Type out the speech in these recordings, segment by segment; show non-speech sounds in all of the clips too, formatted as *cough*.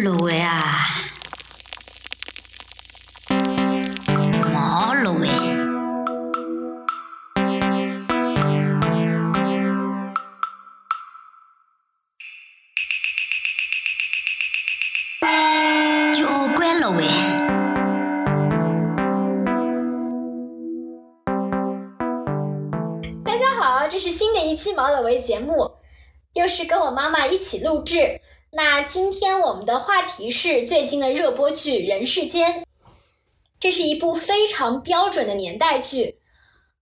路的啊，毛路的。就关路的。大家好，这是新的一期毛了维节目，又是跟我妈妈一起录制。那今天我们的话题是最近的热播剧《人世间》，这是一部非常标准的年代剧，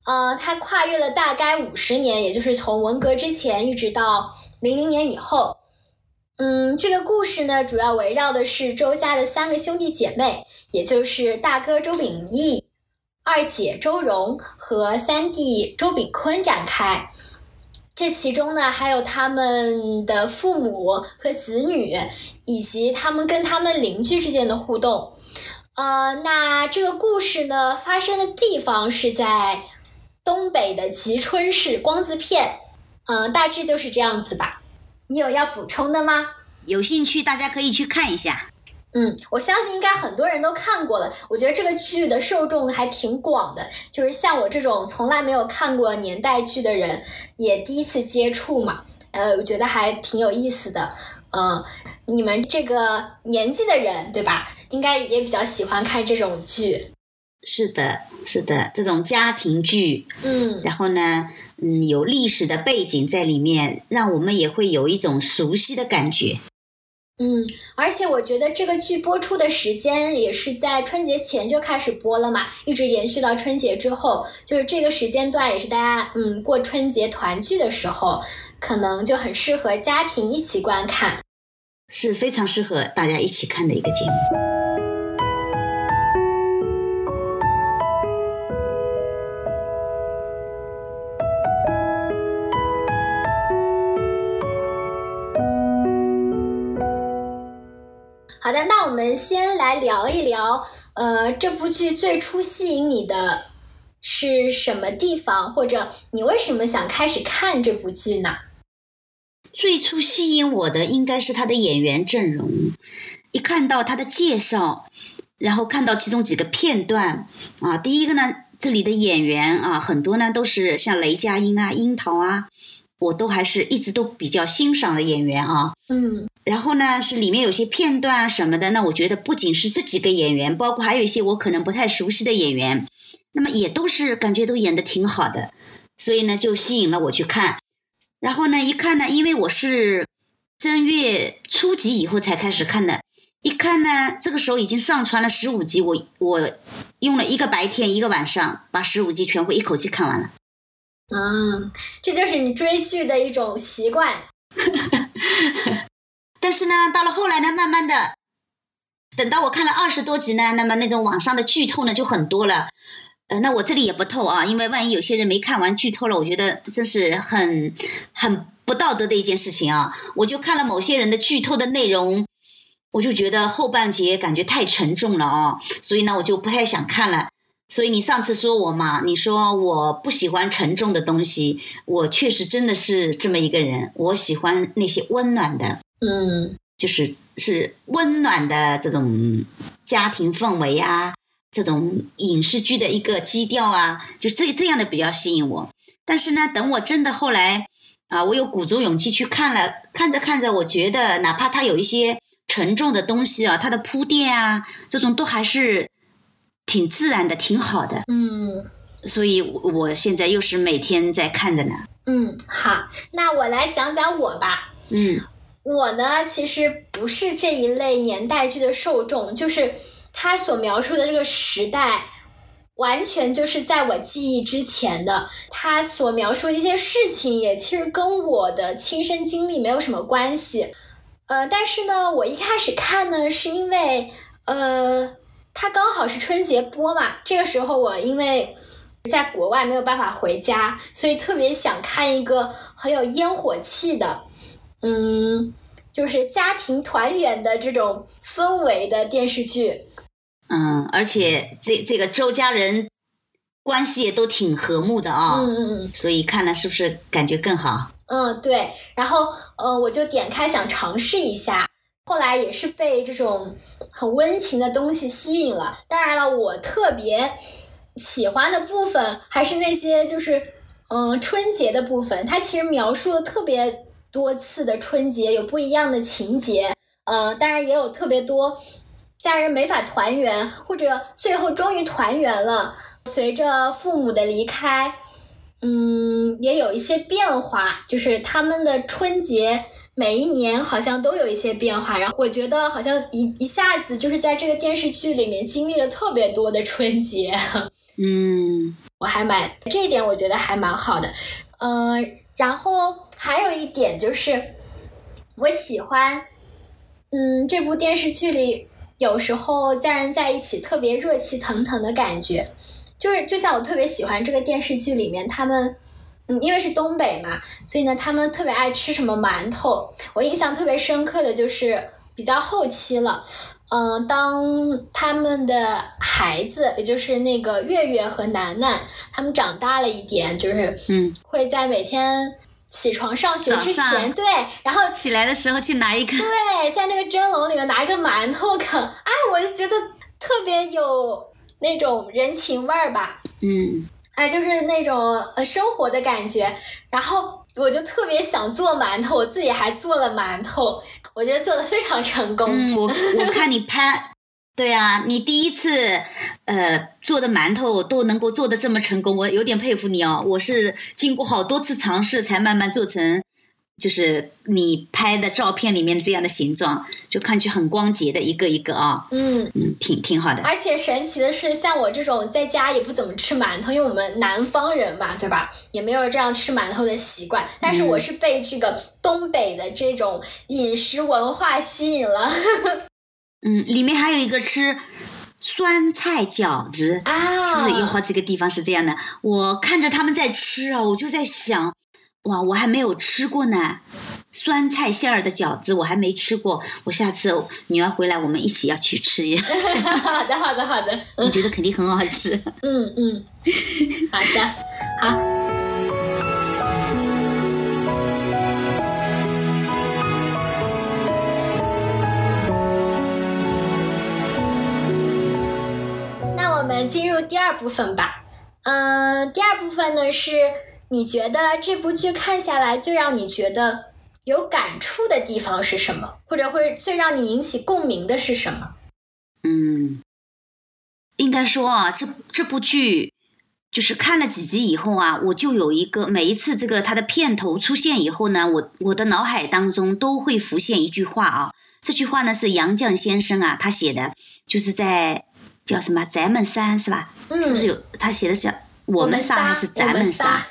呃，它跨越了大概五十年，也就是从文革之前一直到零零年以后。嗯，这个故事呢，主要围绕的是周家的三个兄弟姐妹，也就是大哥周秉义、二姐周蓉和三弟周秉坤展开。这其中呢，还有他们的父母和子女，以及他们跟他们邻居之间的互动。呃，那这个故事呢，发生的地方是在东北的吉春市光字片。嗯、大致就是这样子吧。你有要补充的吗？有兴趣大家可以去看一下。嗯，我相信应该很多人都看过了。我觉得这个剧的受众还挺广的，就是像我这种从来没有看过年代剧的人，也第一次接触嘛。呃，我觉得还挺有意思的。嗯，你们这个年纪的人，对吧？应该也比较喜欢看这种剧。是的，是的，这种家庭剧，嗯然后呢，嗯，有历史的背景在里面，让我们也会有一种熟悉的感觉。嗯，而且我觉得这个剧播出的时间也是在春节前就开始播了嘛，一直延续到春节之后，就是这个时间段也是大家嗯过春节团聚的时候，可能就很适合家庭一起观看。是非常适合大家一起看的一个节目。们先来聊一聊，呃，这部剧最初吸引你的是什么地方，或者你为什么想开始看这部剧呢？最初吸引我的应该是他的演员阵容，一看到他的介绍，然后看到其中几个片段啊，第一个呢，这里的演员啊，很多呢都是像雷佳音啊、樱桃啊，我都还是一直都比较欣赏的演员啊。嗯然后呢，是里面有些片段啊什么的，那我觉得不仅是这几个演员，包括还有一些我可能不太熟悉的演员，那么也都是感觉都演的挺好的，所以呢就吸引了我去看。然后呢一看呢，因为我是正月初几以后才开始看的，一看呢这个时候已经上传了十五集，我我用了一个白天一个晚上把十五集全部一口气看完了。嗯，这就是你追剧的一种习惯。*laughs* 但是呢，到了后来呢，慢慢的，等到我看了二十多集呢，那么那种网上的剧透呢就很多了。呃，那我这里也不透啊，因为万一有些人没看完剧透了，我觉得这是很很不道德的一件事情啊。我就看了某些人的剧透的内容，我就觉得后半节感觉太沉重了啊，所以呢我就不太想看了。所以你上次说我嘛，你说我不喜欢沉重的东西，我确实真的是这么一个人，我喜欢那些温暖的。嗯就是是温暖的这种家庭氛围啊，这种影视剧的一个基调啊，就这这样的比较吸引我。但是呢，等我真的后来啊，我有鼓足勇气去看了，看着看着，我觉得哪怕它有一些沉重的东西啊，它的铺垫啊，这种都还是挺自然的，挺好的。嗯所以我我现在又是每天在看着呢。嗯，好，那我来讲讲我吧。嗯我呢，其实不是这一类年代剧的受众，就是他所描述的这个时代，完全就是在我记忆之前的。他所描述的一些事情，也其实跟我的亲身经历没有什么关系。呃，但是呢，我一开始看呢，是因为呃，它刚好是春节播嘛，这个时候我因为在国外没有办法回家，所以特别想看一个很有烟火气的。嗯，就是家庭团圆的这种氛围的电视剧。嗯，而且这这个周家人关系也都挺和睦的啊。嗯嗯嗯所以看了是不是感觉更好？嗯，对。然后呃，我就点开想尝试一下，后来也是被这种很温情的东西吸引了。当然了，我特别喜欢的部分还是那些就是嗯春节的部分，它其实描述的特别多次的春节，有不一样的情节。呃，当然也有特别多家人没法团圆，或者最后终于团圆了。随着父母的离开，嗯，也有一些变化，就是他们的春节每一年好像都有一些变化。然后我觉得好像一一下子就是在这个电视剧里面经历了特别多的春节。嗯，我还蛮这一点，我觉得还蛮好的。嗯，然后还有一点就是我喜欢。嗯，这部电视剧里有时候家人在一起特别热气腾腾的感觉，就是就像我特别喜欢这个电视剧里面他们，嗯，因为是东北嘛，所以呢他们特别爱吃什么馒头。我印象特别深刻的就是比较后期了，嗯，当他们的孩子，也就是那个月月和楠楠，他们长大了一点，就是嗯，会在每天。起床上学之前，对，然后起来的时候去拿一个，对，*laughs* 在那个蒸笼里面拿一个馒头啃，哎，我就觉得特别有那种人情味儿吧，嗯，哎，就是那种呃生活的感觉，然后我就特别想做馒头，我自己还做了馒头，我觉得做的非常成功。嗯，我我看你拍。对啊，你第一次呃做的馒头都能够做的这么成功，我有点佩服你哦。我是经过好多次尝试才慢慢做成，就是你拍的照片里面这样的形状，就看去很光洁的一个一个啊。嗯嗯，挺挺好的。而且神奇的是，像我这种在家也不怎么吃馒头，因为我们南方人嘛，对吧？也没有这样吃馒头的习惯。但是我是被这个东北的这种饮食文化吸引了。嗯，里面还有一个吃酸菜饺子，啊，是不是有好几个地方是这样的？我看着他们在吃啊，我就在想，哇，我还没有吃过呢，酸菜馅儿的饺子我还没吃过，我下次女儿回来我们一起要去吃一 *laughs* *laughs* 好的，好的，好的，我觉得肯定很好吃。嗯嗯，好的，好。第二部分吧，嗯，第二部分呢是你觉得这部剧看下来最让你觉得有感触的地方是什么，或者会最让你引起共鸣的是什么？嗯，应该说啊，这这部剧就是看了几集以后啊，我就有一个每一次这个它的片头出现以后呢，我我的脑海当中都会浮现一句话啊，这句话呢是杨绛先生啊他写的，就是在。叫什么？咱们仨是吧？是不是有他写的叫我们仨还是咱们仨？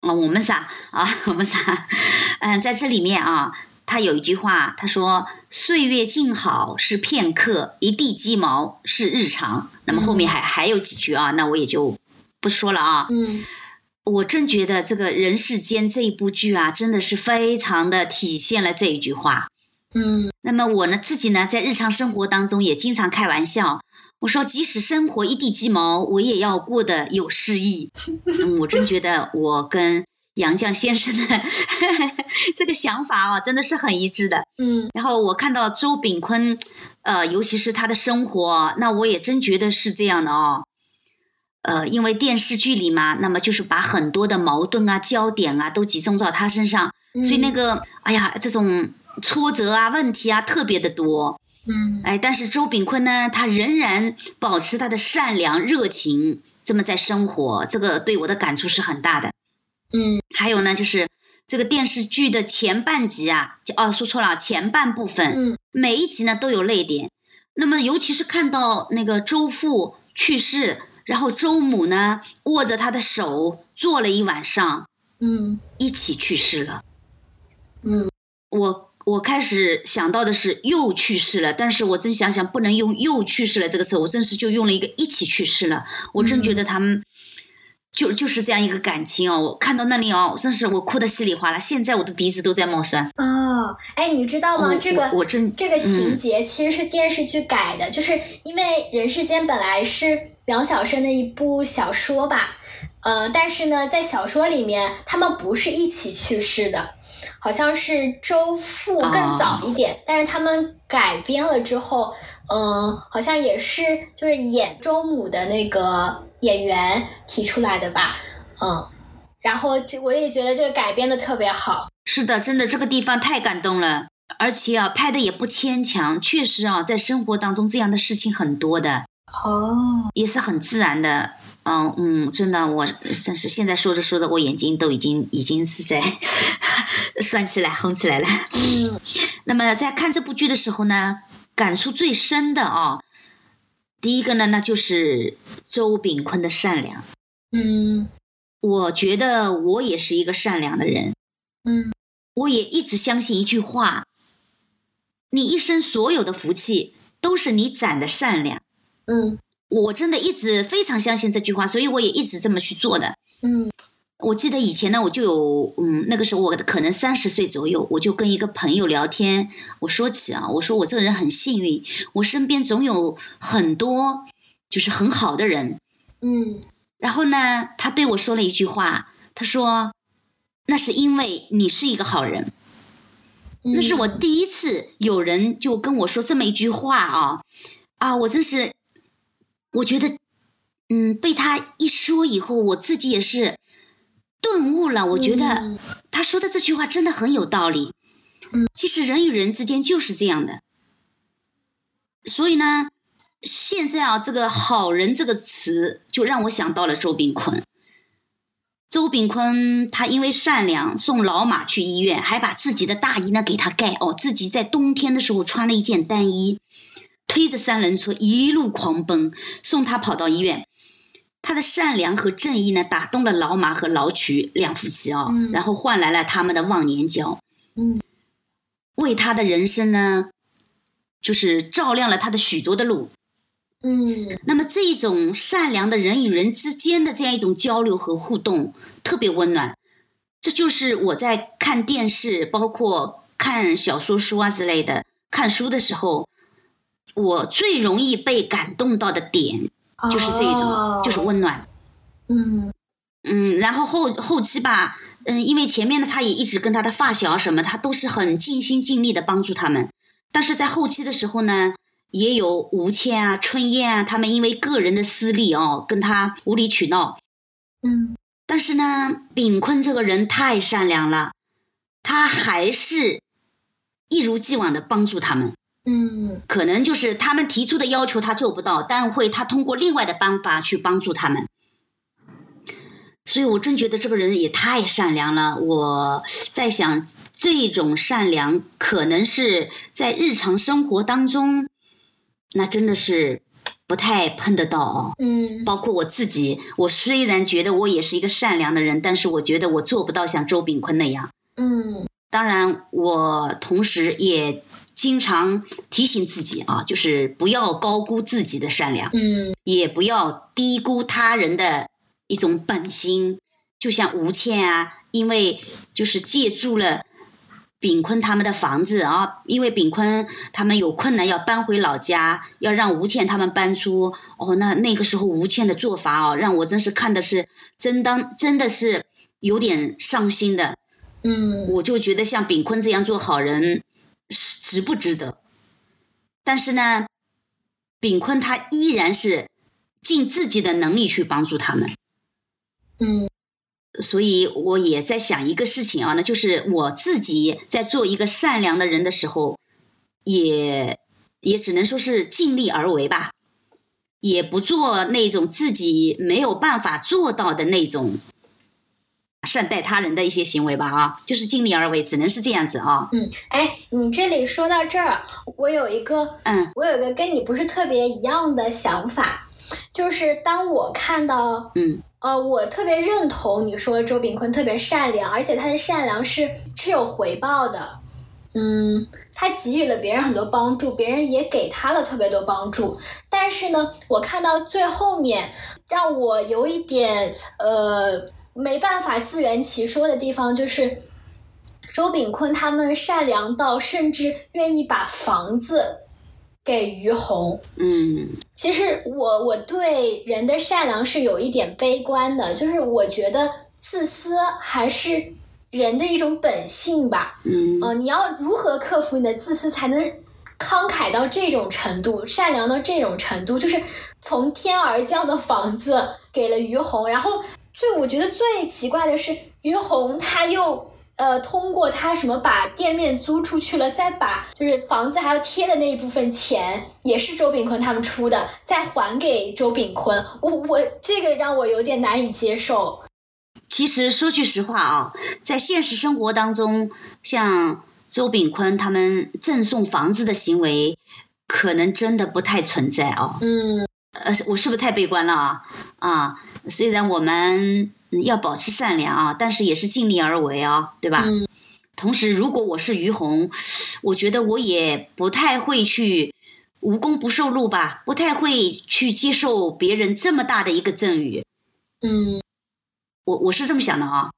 啊，我们仨啊，*laughs* 我们仨。嗯，在这里面啊，他有一句话，他说：“岁月静好是片刻，一地鸡毛是日常。”那么后面还还有几句啊，那我也就不说了啊。嗯，我真觉得这个人世间这一部剧啊，真的是非常的体现了这一句话。嗯，那么我呢，自己呢，在日常生活当中也经常开玩笑。我说，即使生活一地鸡毛，我也要过得有诗意。*laughs* 嗯，我真觉得我跟杨绛先生的 *laughs* 这个想法啊，真的是很一致的。嗯，然后我看到周炳坤，呃，尤其是他的生活，那我也真觉得是这样的哦。呃，因为电视剧里嘛，那么就是把很多的矛盾啊、焦点啊都集中到他身上，所以那个，哎呀，这种挫折啊、问题啊特别的多。嗯，哎，但是周炳坤呢，他仍然保持他的善良热情，这么在生活，这个对我的感触是很大的。嗯，还有呢，就是这个电视剧的前半集啊，哦，说错了，前半部分，嗯，每一集呢都有泪点。那么，尤其是看到那个周父去世，然后周母呢握着他的手坐了一晚上，嗯，一起去世了。嗯，我。我开始想到的是又去世了，但是我真想想不能用又去世了这个词，我真是就用了一个一起去世了。我真觉得他们就就是这样一个感情哦，我看到那里哦，真是我哭的稀里哗啦，现在我的鼻子都在冒酸。哦，哎，你知道吗？这个我真这个情节其实是电视剧改的，就是因为《人世间》本来是梁晓声的一部小说吧，呃，但是呢，在小说里面他们不是一起去世的。好像是周父更早一点，但是他们改编了之后，嗯，好像也是就是演周母的那个演员提出来的吧，嗯，然后这我也觉得这个改编的特别好。是的，真的这个地方太感动了，而且啊拍的也不牵强，确实啊在生活当中这样的事情很多的。哦，也是很自然的。嗯嗯，真的，我真是现在说着说着，我眼睛都已经已经是在 *laughs* 酸起来、红起来了。嗯，那么在看这部剧的时候呢，感触最深的啊，第一个呢，那就是周炳坤的善良。嗯，我觉得我也是一个善良的人。嗯，我也一直相信一句话：你一生所有的福气，都是你攒的善良。嗯。我真的一直非常相信这句话，所以我也一直这么去做的。嗯，我记得以前呢，我就有，嗯，那个时候我可能三十岁左右，我就跟一个朋友聊天，我说起啊，我说我这个人很幸运，我身边总有很多就是很好的人。嗯，然后呢，他对我说了一句话，他说，那是因为你是一个好人。那是我第一次有人就跟我说这么一句话啊，啊，我真是。我觉得，嗯，被他一说以后，我自己也是顿悟了。我觉得他说的这句话真的很有道理。嗯，其实人与人之间就是这样的。所以呢，现在啊，这个“好人”这个词就让我想到了周炳坤。周炳坤他因为善良，送老马去医院，还把自己的大衣呢给他盖哦，自己在冬天的时候穿了一件单衣。推着三轮车一路狂奔，送他跑到医院。他的善良和正义呢，打动了老马和老曲两夫妻啊，然后换来了他们的忘年交。嗯，为他的人生呢，就是照亮了他的许多的路。嗯，那么这种善良的人与人之间的这样一种交流和互动，特别温暖。这就是我在看电视，包括看小说书啊之类的，看书的时候。我最容易被感动到的点就是这种，就是温暖。嗯嗯，然后后后期吧，嗯，因为前面呢，他也一直跟他的发小什么，他都是很尽心尽力的帮助他们。但是在后期的时候呢，也有吴倩啊、春燕啊，他们因为个人的私利哦，跟他无理取闹。嗯，但是呢，炳坤这个人太善良了，他还是一如既往的帮助他们。嗯，可能就是他们提出的要求他做不到，但会他通过另外的办法去帮助他们。所以我真觉得这个人也太善良了。我在想，这种善良可能是在日常生活当中，那真的是不太碰得到哦。嗯，包括我自己，我虽然觉得我也是一个善良的人，但是我觉得我做不到像周炳坤那样。嗯，当然，我同时也。经常提醒自己啊，就是不要高估自己的善良，嗯，也不要低估他人的一种本心。就像吴倩啊，因为就是借助了炳坤他们的房子啊，因为炳坤他们有困难要搬回老家，要让吴倩他们搬出。哦，那那个时候吴倩的做法啊，让我真是看的是真当真的是有点伤心的。嗯，我就觉得像炳坤这样做好人。是值不值得？但是呢，炳坤他依然是尽自己的能力去帮助他们。嗯，所以我也在想一个事情啊，那就是我自己在做一个善良的人的时候，也也只能说是尽力而为吧，也不做那种自己没有办法做到的那种。善待他人的一些行为吧，啊，就是尽力而为，只能是这样子啊。嗯，哎，你这里说到这儿，我有一个，嗯，我有一个跟你不是特别一样的想法，就是当我看到，嗯，呃，我特别认同你说周炳坤特别善良，而且他的善良是是有回报的，嗯，他给予了别人很多帮助，别人也给他了特别多帮助，但是呢，我看到最后面，让我有一点，呃。没办法自圆其说的地方，就是周炳坤他们善良到甚至愿意把房子给于红。嗯，其实我我对人的善良是有一点悲观的，就是我觉得自私还是人的一种本性吧。嗯呃，你要如何克服你的自私，才能慷慨到这种程度，善良到这种程度？就是从天而降的房子给了于红，然后最我觉得最奇怪的是，于红他又。呃，通过他什么把店面租出去了，再把就是房子还要贴的那一部分钱，也是周炳坤他们出的，再还给周炳坤。我我这个让我有点难以接受。其实说句实话啊，在现实生活当中，像周炳坤他们赠送房子的行为，可能真的不太存在哦。嗯呃，我是不是太悲观了啊？啊，虽然我们要保持善良啊，但是也是尽力而为啊，对吧？嗯同时，如果我是于红，我觉得我也不太会去无功不受禄吧，不太会去接受别人这么大的一个赠与。嗯我我是这么想的啊。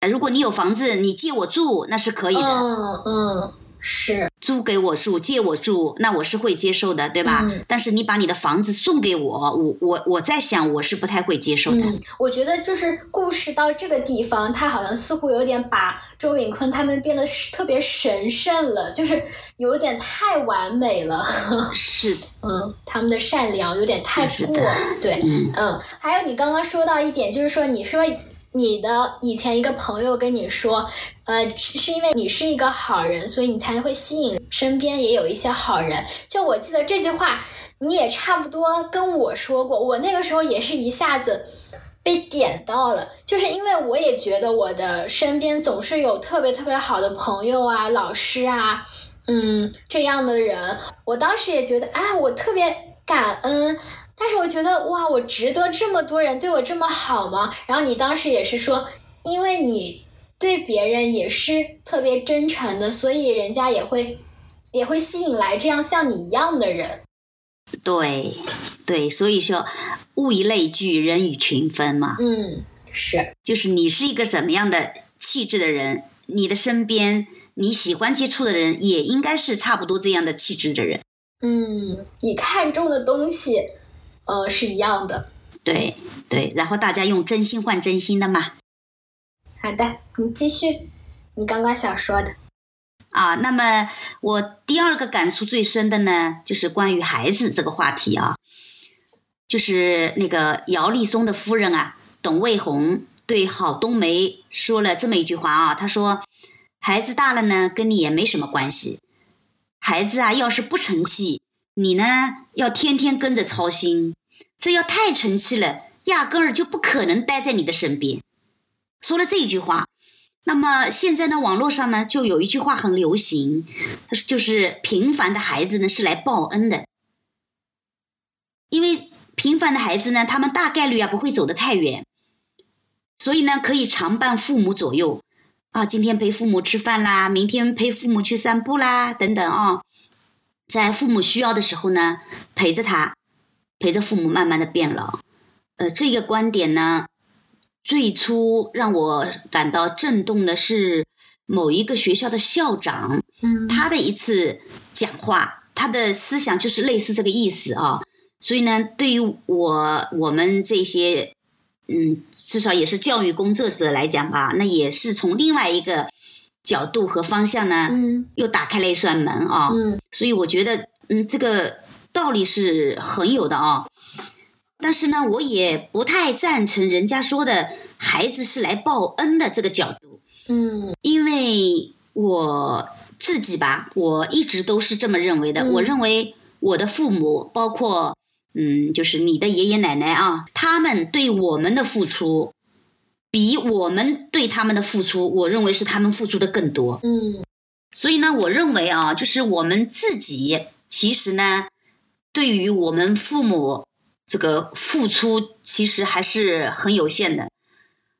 呃如果你有房子，你借我住那是可以的，嗯嗯，是。租给我住，借我住，那我是会接受的，对吧？嗯。但是你把你的房子送给我，我我我在想，我是不太会接受的。嗯，我觉得就是故事到这个地方，他好像似乎有点把周炳坤他们变得是特别神圣了，就是有点太完美了。是。的，*laughs* 嗯，他们的善良有点太过，对，嗯。嗯，还有你刚刚说到一点，就是说你说你的以前一个朋友跟你说，呃，是因为你是一个好人，所以你才会吸引身边也有一些好人。就我记得这句话，你也差不多跟我说过，我那个时候也是一下子。被点到了，就是因为我也觉得我的身边总是有特别特别好的朋友啊、老师啊，嗯，这样的人，我当时也觉得，哎，我特别感恩，但是我觉得，哇，我值得这么多人对我这么好吗？然后你当时也是说，因为你对别人也是特别真诚的，所以人家也会也会吸引来这样像你一样的人。对对，所以说物以类聚，人以群分嘛。嗯，是，就是你是一个怎么样的气质的人，你的身边你喜欢接触的人也应该是差不多这样的气质的人。嗯，你看中的东西，呃，是一样的。对对，然后大家用真心换真心的嘛。好的，你继续，你刚刚想说的。啊，那么我第二个感触最深的呢，就是关于孩子这个话题啊，就是那个姚立松的夫人啊，董卫红对郝冬梅说了这么一句话啊，她说，孩子大了呢，跟你也没什么关系，孩子啊，要是不成器，你呢要天天跟着操心，这要太成器了，压根儿就不可能待在你的身边。说了这句话。那么现在呢，网络上呢就有一句话很流行，就是平凡的孩子呢是来报恩的，因为平凡的孩子呢，他们大概率啊不会走得太远，所以呢可以常伴父母左右啊，今天陪父母吃饭啦，明天陪父母去散步啦，等等啊，在父母需要的时候呢陪着他，陪着父母慢慢的变老，呃，这个观点呢。最初让我感到震动的是某一个学校的校长，嗯他的一次讲话，他的思想就是类似这个意思啊。所以呢，对于我我们这些，嗯，至少也是教育工作者来讲吧，那也是从另外一个角度和方向呢，嗯又打开了一扇门啊。嗯所以我觉得，嗯，这个道理是很有的啊。但是呢，我也不太赞成人家说的孩子是来报恩的这个角度，嗯因为我自己吧，我一直都是这么认为的。嗯我认为我的父母，包括嗯，就是你的爷爷奶奶啊，他们对我们的付出，比我们对他们的付出，我认为是他们付出的更多。嗯所以呢，我认为啊，就是我们自己其实呢，对于我们父母这个付出，其实还是很有限的。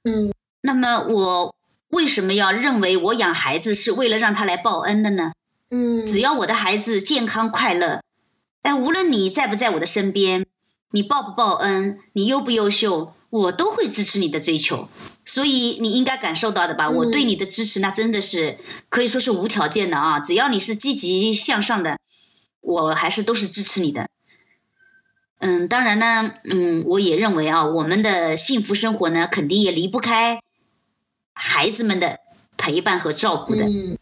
嗯那么我为什么要认为我养孩子是为了让他来报恩的呢？嗯，只要我的孩子健康快乐，但，无论你在不在我的身边，你报不报恩，你优不优秀，我都会支持你的追求。所以你应该感受到的吧？嗯我对你的支持那真的是可以说是无条件的啊！只要你是积极向上的，我还是都是支持你的。嗯，当然呢，嗯，我也认为啊，我们的幸福生活呢，肯定也离不开孩子们的陪伴和照顾的。嗯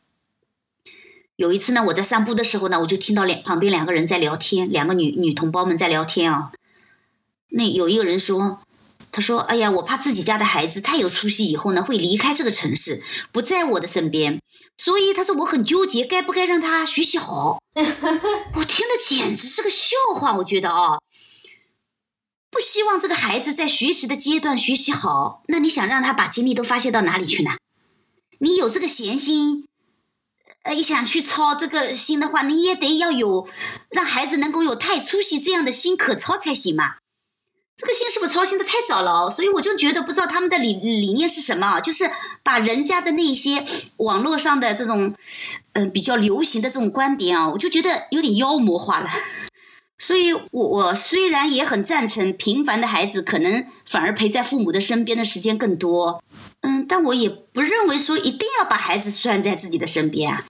有一次呢，我在散步的时候呢，我就听到两旁边两个人在聊天，两个女女同胞们在聊天啊。那有一个人说，他说：“哎呀，我怕自己家的孩子太有出息，以后呢会离开这个城市，不在我的身边，所以他说我很纠结，该不该让他学习好。*laughs* ”我听了简直是个笑话，我觉得啊，不希望这个孩子在学习的阶段学习好，那你想让他把精力都发泄到哪里去呢？你有这个闲心。呃，想去操这个心的话，你也得要有让孩子能够有太出息这样的心可操才行嘛。这个心是不是操心的太早了？所以我就觉得不知道他们的理理念是什么，就是把人家的那些网络上的这种嗯、比较流行的这种观点啊，我就觉得有点妖魔化了。所以我我虽然也很赞成平凡的孩子可能反而陪在父母的身边的时间更多，嗯，但我也不认为说一定要把孩子拴在自己的身边啊。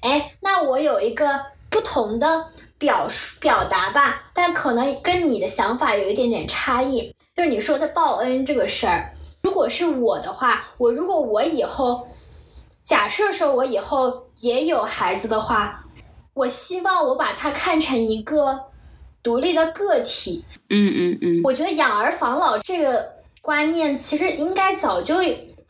哎，那我有一个不同的表述表达吧，但可能跟你的想法有一点点差异。就是你说的报恩这个事儿，如果是我的话，我如果我以后假设说我以后也有孩子的话，我希望我把他看成一个独立的个体。嗯嗯嗯。我觉得养儿防老这个观念其实应该早就。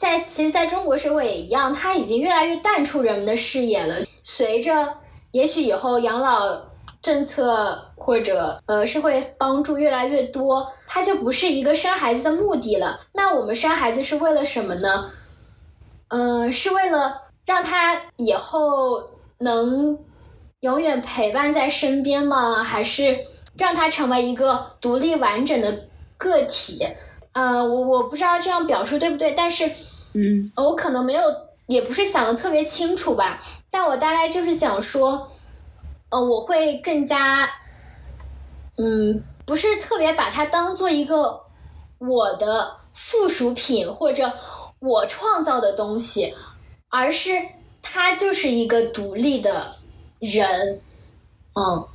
在其实，在中国社会也一样，它已经越来越淡出人们的视野了。随着也许以后养老政策或者呃社会帮助越来越多，它就不是一个生孩子的目的了。那我们生孩子是为了什么呢？嗯、呃，是为了让他以后能永远陪伴在身边吗？还是让他成为一个独立完整的个体？呃，我我不知道这样表述对不对，但是，嗯，我可能没有，也不是想的特别清楚吧，但我大概就是想说，呃，我会更加，嗯，不是特别把它当做一个我的附属品或者我创造的东西，而是它就是一个独立的人，嗯，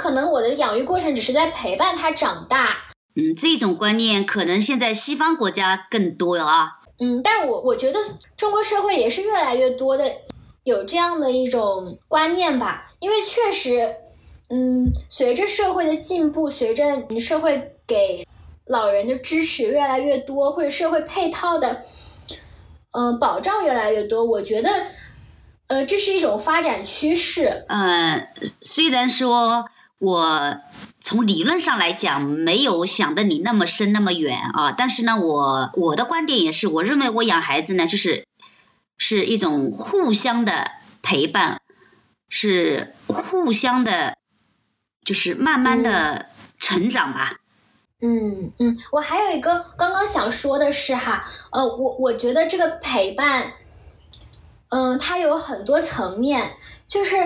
可能我的养育过程只是在陪伴他长大。嗯，这种观念可能现在西方国家更多了啊。嗯，但我我觉得中国社会也是越来越多的有这样的一种观念吧，因为确实，嗯，随着社会的进步，随着社会给老人的支持越来越多，或者社会配套的，嗯、呃，保障越来越多，我觉得，呃，这是一种发展趋势。呃，虽然说我。从理论上来讲，没有想的你那么深那么远啊。但是呢，我我的观点也是，我认为我养孩子呢，就是是一种互相的陪伴，是互相的，就是慢慢的成长吧。嗯嗯，我还有一个刚刚想说的是哈，呃，我我觉得这个陪伴，嗯、它有很多层面，就是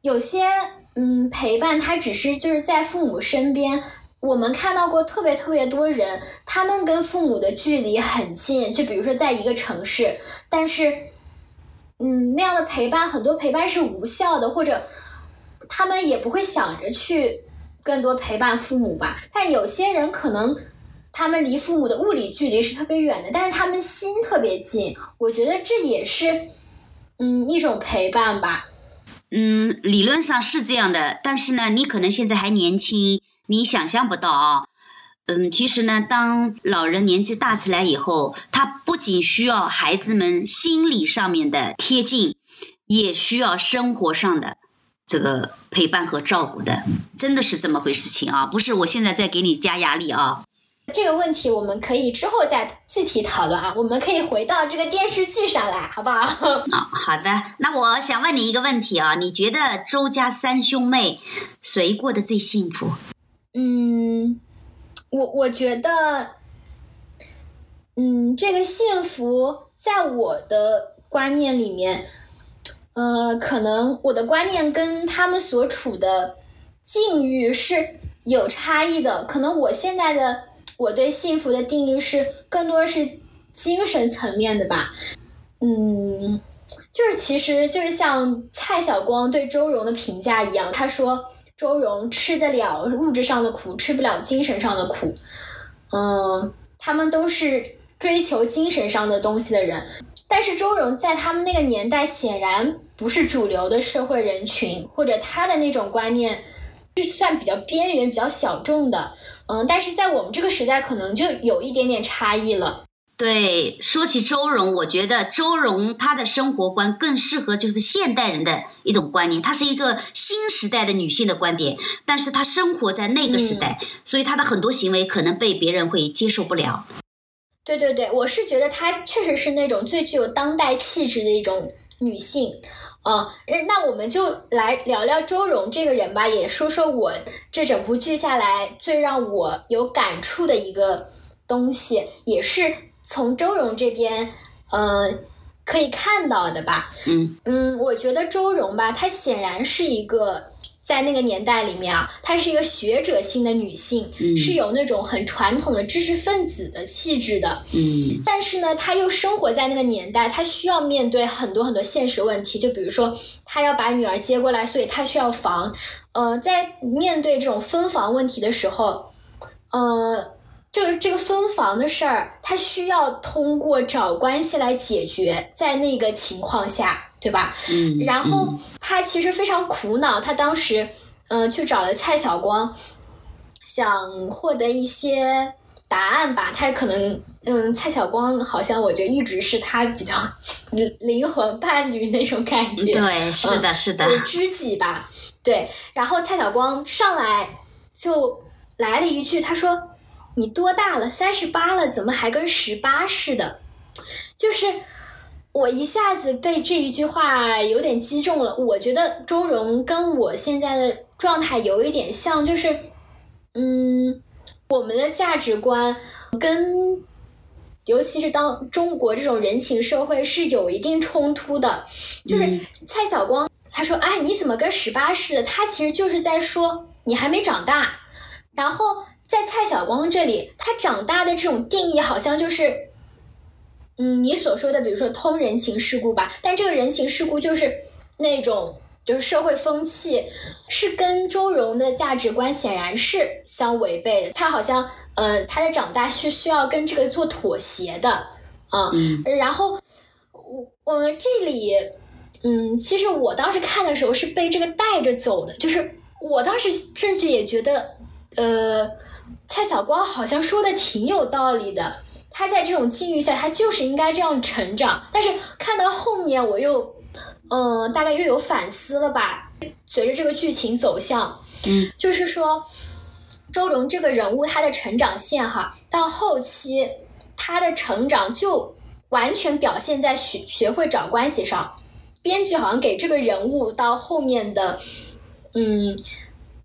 有些。嗯，陪伴他只是就是在父母身边。我们看到过特别特别多人，他们跟父母的距离很近，就比如说在一个城市，但是，嗯，那样的陪伴很多陪伴是无效的，或者他们也不会想着去更多陪伴父母吧。但有些人可能他们离父母的物理距离是特别远的，但是他们心特别近。我觉得这也是嗯一种陪伴吧。嗯，理论上是这样的，但是呢，你可能现在还年轻，你想象不到啊。嗯，其实呢，当老人年纪大起来以后，他不仅需要孩子们心理上面的贴近，也需要生活上的这个陪伴和照顾的，真的是这么回事情啊，不是我现在在给你加压力啊。这个问题我们可以之后再具体讨论啊，我们可以回到这个电视剧上来，好不好？啊、哦，好的。那我想问你一个问题啊，你觉得周家三兄妹谁过得最幸福？嗯，我我觉得，嗯，这个幸福在我的观念里面，呃，可能我的观念跟他们所处的境遇是有差异的，可能我现在的。我对幸福的定义是，更多是精神层面的吧，嗯，就是其实就是像蔡晓光对周荣的评价一样，他说周荣吃得了物质上的苦，吃不了精神上的苦，嗯，他们都是追求精神上的东西的人，但是周荣在他们那个年代显然不是主流的社会人群，或者他的那种观念是算比较边缘、比较小众的。嗯，但是在我们这个时代，可能就有一点点差异了。对，说起周荣，我觉得周荣她的生活观更适合就是现代人的一种观念，她是一个新时代的女性的观点，但是她生活在那个时代，所以她的很多行为可能被别人会接受不了。对对对，我是觉得她确实是那种最具有当代气质的一种女性。嗯，那我们就来聊聊周蓉这个人吧，也说说我这整部剧下来最让我有感触的一个东西，也是。从周蓉这边，嗯，可以看到的吧？嗯嗯，我觉得周蓉吧，她显然是一个在那个年代里面啊，她是一个学者性的女性，是有那种很传统的知识分子的气质的。嗯，但是呢，她又生活在那个年代，她需要面对很多很多现实问题，就比如说，她要把女儿接过来，所以她需要房。呃，在面对这种分房问题的时候，呃。就是这个分房的事儿，他需要通过找关系来解决，在那个情况下，对吧？嗯。然后他其实非常苦恼，他当时嗯去找了蔡晓光，想获得一些答案吧。他可能嗯，蔡晓光好像我觉得一直是他比较灵魂伴侣那种感觉。对，是的，是的。知己吧，对。然后蔡晓光上来就来了一句，他说。你多大了？三十八了，怎么还跟十八似的？就是我一下子被这一句话有点击中了。我觉得周荣跟我现在的状态有一点像，就是，嗯，我们的价值观跟，尤其是当中国这种人情社会是有一定冲突的。就是蔡晓光他说：“哎，你怎么跟十八似的？”他其实就是在说你还没长大，然后。在蔡晓光这里，他长大的这种定义好像就是，嗯，你所说的，比如说通人情世故吧。但这个人情世故就是那种就是社会风气，是跟周荣的价值观显然是相违背的。他好像呃，他的长大是需要跟这个做妥协的啊。然后我我们这里，嗯，其实我当时看的时候是被这个带着走的，就是我当时甚至也觉得，呃。蔡晓光好像说的挺有道理的，他在这种境遇下，他就是应该这样成长。但是看到后面，我又，嗯，大概又有反思了吧。随着这个剧情走向，嗯，就是说，周荣这个人物他的成长线哈，到后期他的成长就完全表现在学学会找关系上。编剧好像给这个人物到后面的，嗯。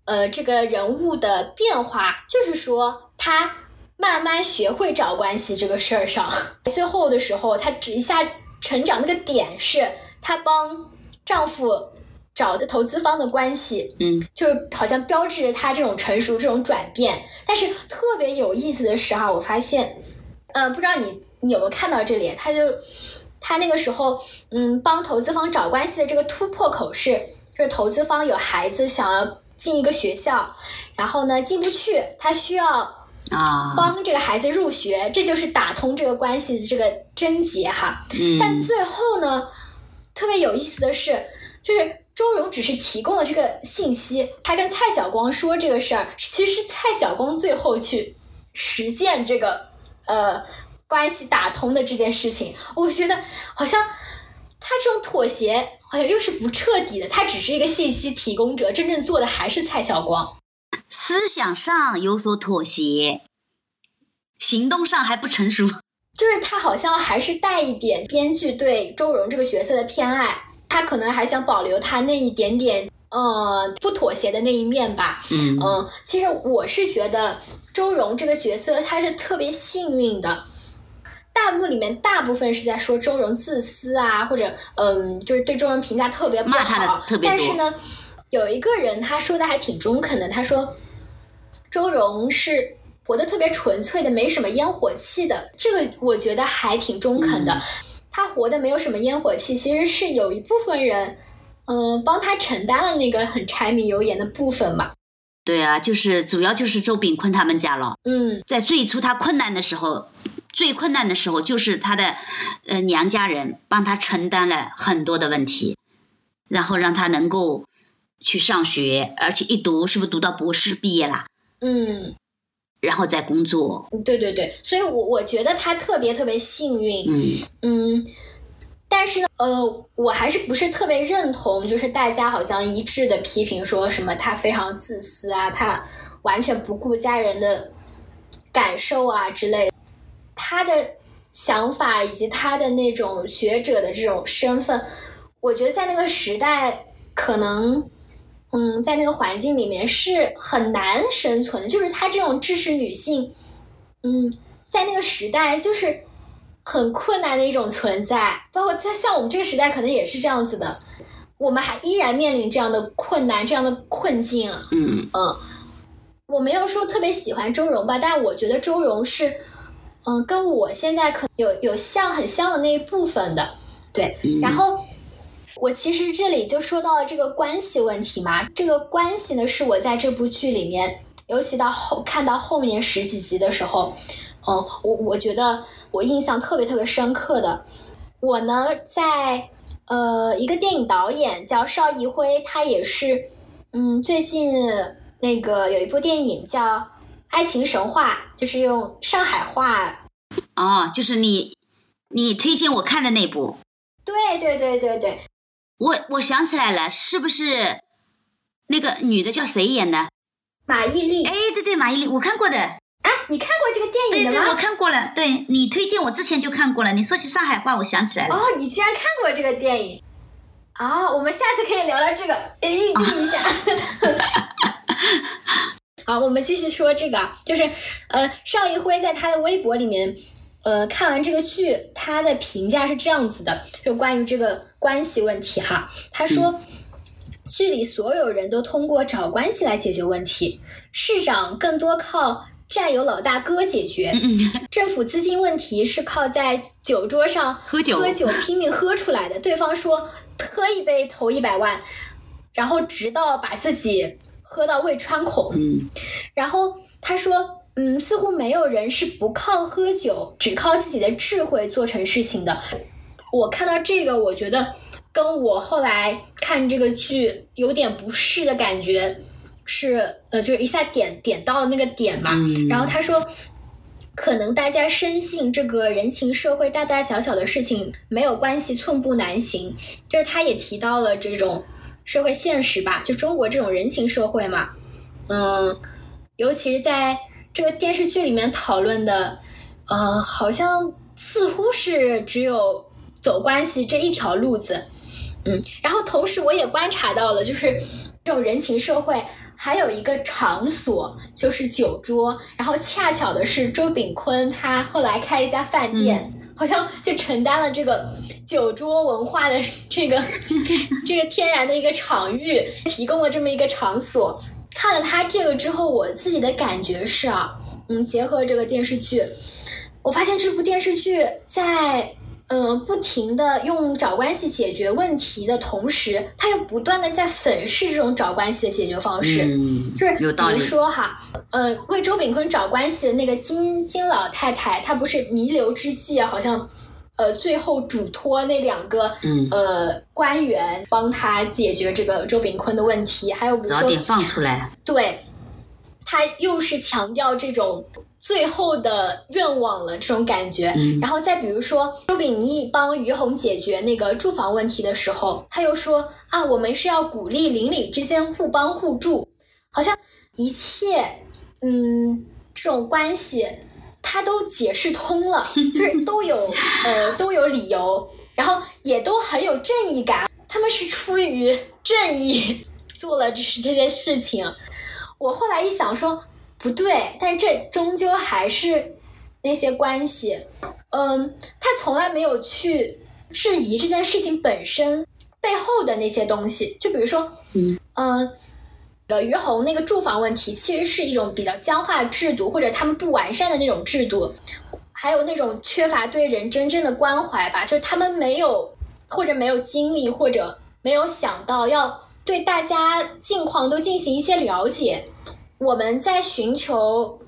呃，这个人物的变化，就是说他慢慢学会找关系这个事儿上，*laughs* 最后的时候，他一下成长那个点是，她帮丈夫找的投资方的关系，嗯，就好像标志着她这种成熟、这种转变。但是特别有意思的是哈，我发现，呃，不知道你你有没有看到这里，他就他那个时候，嗯，帮投资方找关系的这个突破口是，就是投资方有孩子想要。进一个学校，然后呢进不去，他需要啊帮这个孩子入学，这就是打通这个关系的这个症结哈。但最后呢，特别有意思的是，就是周蓉只是提供了这个信息，他跟蔡晓光说这个事儿，其实是蔡晓光最后去实践这个呃关系打通的这件事情。我觉得好像他这种妥协。好像又是不彻底的，他只是一个信息提供者，真正做的还是蔡晓光。思想上有所妥协，行动上还不成熟。就是他好像还是带一点编剧对周蓉这个角色的偏爱，他可能还想保留他那一点点呃不妥协的那一面吧。嗯嗯，其实我是觉得周蓉这个角色他是特别幸运的。弹幕里面大部分是在说周蓉自私啊，或者嗯，就是对周蓉评价特别不好。但是呢，有一个人他说的还挺中肯的，他说周荣是活得特别纯粹的，没什么烟火气的。这个我觉得还挺中肯的。他活的没有什么烟火气，其实是有一部分人嗯帮他承担了那个很柴米油盐的部分嘛。对啊，就是主要就是周炳坤他们家了。嗯，在最初他困难的时候。最困难的时候，就是他的呃娘家人帮他承担了很多的问题，然后让他能够去上学，而且一读是不是读到博士毕业啦？嗯，然后再工作。对对对，所以我我觉得他特别特别幸运。嗯嗯，但是呢，呃，我还是不是特别认同，就是大家好像一致的批评说什么他非常自私啊，他完全不顾家人的感受啊之类的。他的想法以及他的那种学者的这种身份，我觉得在那个时代可能。嗯，在那个环境里面是很难生存的，就是她这种知识女性，嗯，在那个时代就是很困难的一种存在。包括在像我们这个时代，可能也是这样子的，我们还依然面临这样的困难、这样的困境。嗯嗯，我没有说特别喜欢周蓉吧，但我觉得周蓉是，嗯，跟我现在可有有像很像的那一部分的，对，然后。我其实这里就说到了这个关系问题嘛，这个关系呢是我在这部剧里面，尤其到后看到后面十几集的时候，嗯，我我觉得我印象特别特别深刻的，我呢在呃一个电影导演叫邵艺辉，他也是嗯最近那个有一部电影叫《爱情神话》，就是用上海话，哦，就是你你推荐我看的那部，对对对对对。我我想起来了，是不是那个女的叫谁演的？马伊琍。哎，对对，马伊琍，我看过的。啊，你看过这个电影吗？对对，我看过了。对你推荐，我之前就看过了。你说起上海话，我想起来了。哦，你居然看过这个电影？啊，我们下次可以聊聊这个，预定一下。*laughs* 好，我们继续说这个，就是呃，邵艺辉在他的微博里面。呃，看完这个剧，他的评价是这样子的，就关于这个关系问题哈。他说，剧里所有人都通过找关系来解决问题，市长更多靠战友老大哥解决，政府资金问题是靠在酒桌上喝酒喝酒拼命喝出来的。对方说喝一杯投一百万，然后直到把自己喝到胃穿孔。然后他说。嗯，似乎没有人是不靠喝酒，只靠自己的智慧做成事情的。我看到这个，我觉得跟我后来看这个剧有点不适的感觉是，呃，就是一下点点到了那个点嘛。然后他说，可能大家深信这个人情社会大大小小的事情没有关系，寸步难行。就是他也提到了这种社会现实吧，就中国这种人情社会嘛，嗯，尤其是在。这个电视剧里面讨论的，呃，好像似乎是只有走关系这一条路子，嗯，然后同时我也观察到了，就是这种人情社会还有一个场所就是酒桌，然后恰巧的是周炳坤他后来开一家饭店，好像就承担了这个酒桌文化的 *laughs* 这个 *laughs* 这个天然的一个场域，提供了这么一个场所。看了他这个之后，我自己的感觉是啊，嗯，结合这个电视剧，我发现这部电视剧在嗯不停的用找关系解决问题的同时，他又不断的在粉饰这种找关系的解决方式，就是比如说哈，呃，为周炳坤找关系的那个金金老太太，她不是弥留之际好像。呃，最后嘱托那两个呃官员帮他解决这个周炳坤的问题，还有比如说早点放出来，对，他又是强调这种最后的愿望了这种感觉。然后再比如说周秉义帮于红解决那个住房问题的时候，他又说啊，我们是要鼓励邻里之间互帮互助，好像一切嗯这种关系。他都解释通了，*laughs* 就是都有呃都有理由，然后也都很有正义感。他们是出于正义做了这是这件事情。我后来一想说不对，但这终究还是那些关系。嗯，他从来没有去质疑这件事情本身背后的那些东西。就比如说，嗯嗯。呃，于红那个住房问题，其实是一种比较僵化制度，或者他们不完善的那种制度，还有那种缺乏对人真正的关怀吧，就是他们没有或者没有精力，或者没有想到要对大家近况都进行一些了解。我们在寻求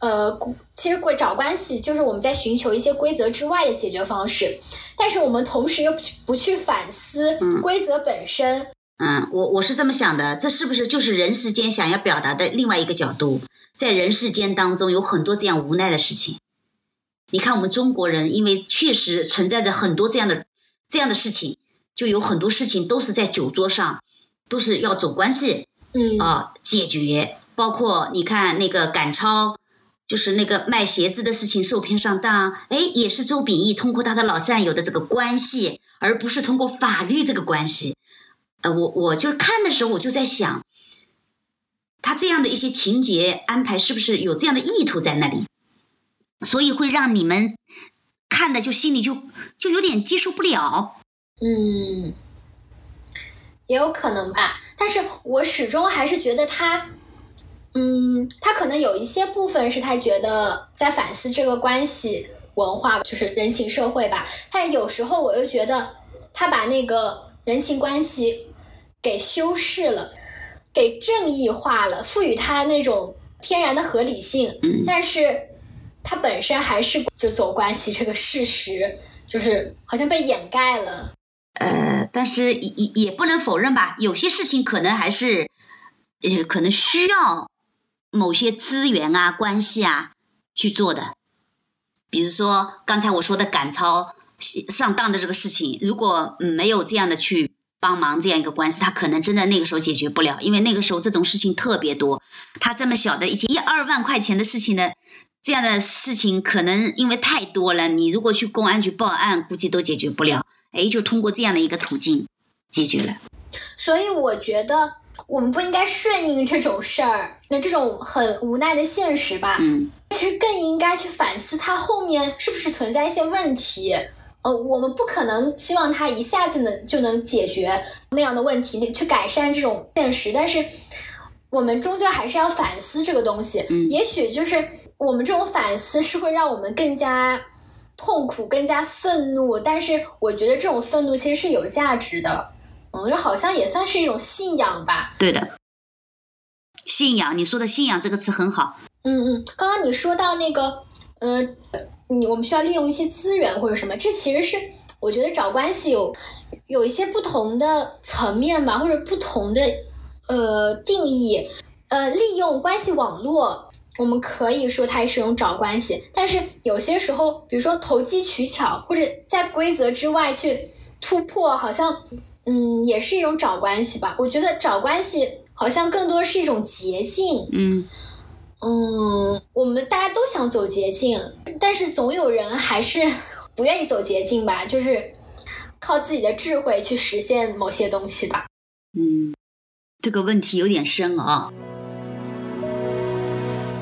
呃，其实过找关系就是我们在寻求一些规则之外的解决方式，但是我们同时又不去不去反思规则本身。嗯，我我是这么想的，这是不是就是人世间想要表达的另外一个角度？在人世间当中有很多这样无奈的事情。你看我们中国人，因为确实存在着很多这样的这样的事情，就有很多事情都是在酒桌上，都是要走关系，嗯啊解决。包括你看那个赶超，就是那个卖鞋子的事情受骗上当，哎，也是周秉义通过他的老战友的这个关系，而不是通过法律这个关系。呃，我我就看的时候我就在想，他这样的一些情节安排是不是有这样的意图在那里？所以会让你们看的就心里就就有点接受不了。嗯，也有可能吧，但是我始终还是觉得他，嗯，他可能有一些部分是他觉得在反思这个关系文化，就是人情社会吧。但有时候我又觉得他把那个人情关系给修饰了，给正义化了，赋予它那种天然的合理性。嗯，但是它本身还是就走关系这个事实，就是好像被掩盖了。呃，但是也也也不能否认吧，有些事情可能还是呃可能需要某些资源啊、关系啊去做的。比如说刚才我说的赶超上当的这个事情，如果没有这样的去帮忙这样一个关系，他可能真的那个时候解决不了，因为那个时候这种事情特别多，他这么小的一些一二万块钱的事情呢，这样的事情可能因为太多了，你如果去公安局报案，估计都解决不了。哎，就通过这样的一个途径解决了。所以我觉得我们不应该顺应这种事儿，那这种很无奈的现实吧。嗯，其实更应该去反思它后面是不是存在一些问题。呃，我们不可能希望它一下子能就能解决那样的问题，去改善这种现实。但是我们终究还是要反思这个东西。嗯，也许就是我们这种反思是会让我们更加。痛苦更加愤怒，但是我觉得这种愤怒其实是有价值的，嗯，这好像也算是一种信仰吧。对的，信仰，你说的信仰这个词很好。嗯嗯，刚刚你说到那个，呃，你我们需要利用一些资源或者什么，这其实是我觉得找关系有有一些不同的层面吧，或者不同的呃定义，呃，利用关系网络。我们可以说它是一种找关系，但是有些时候，比如说投机取巧，或者在规则之外去突破，好像嗯，也是一种找关系吧。我觉得找关系好像更多是一种捷径。嗯嗯，我们大家都想走捷径，但是总有人还是 *laughs* 不愿意走捷径吧，就是靠自己的智慧去实现某些东西吧。嗯，这个问题有点深啊。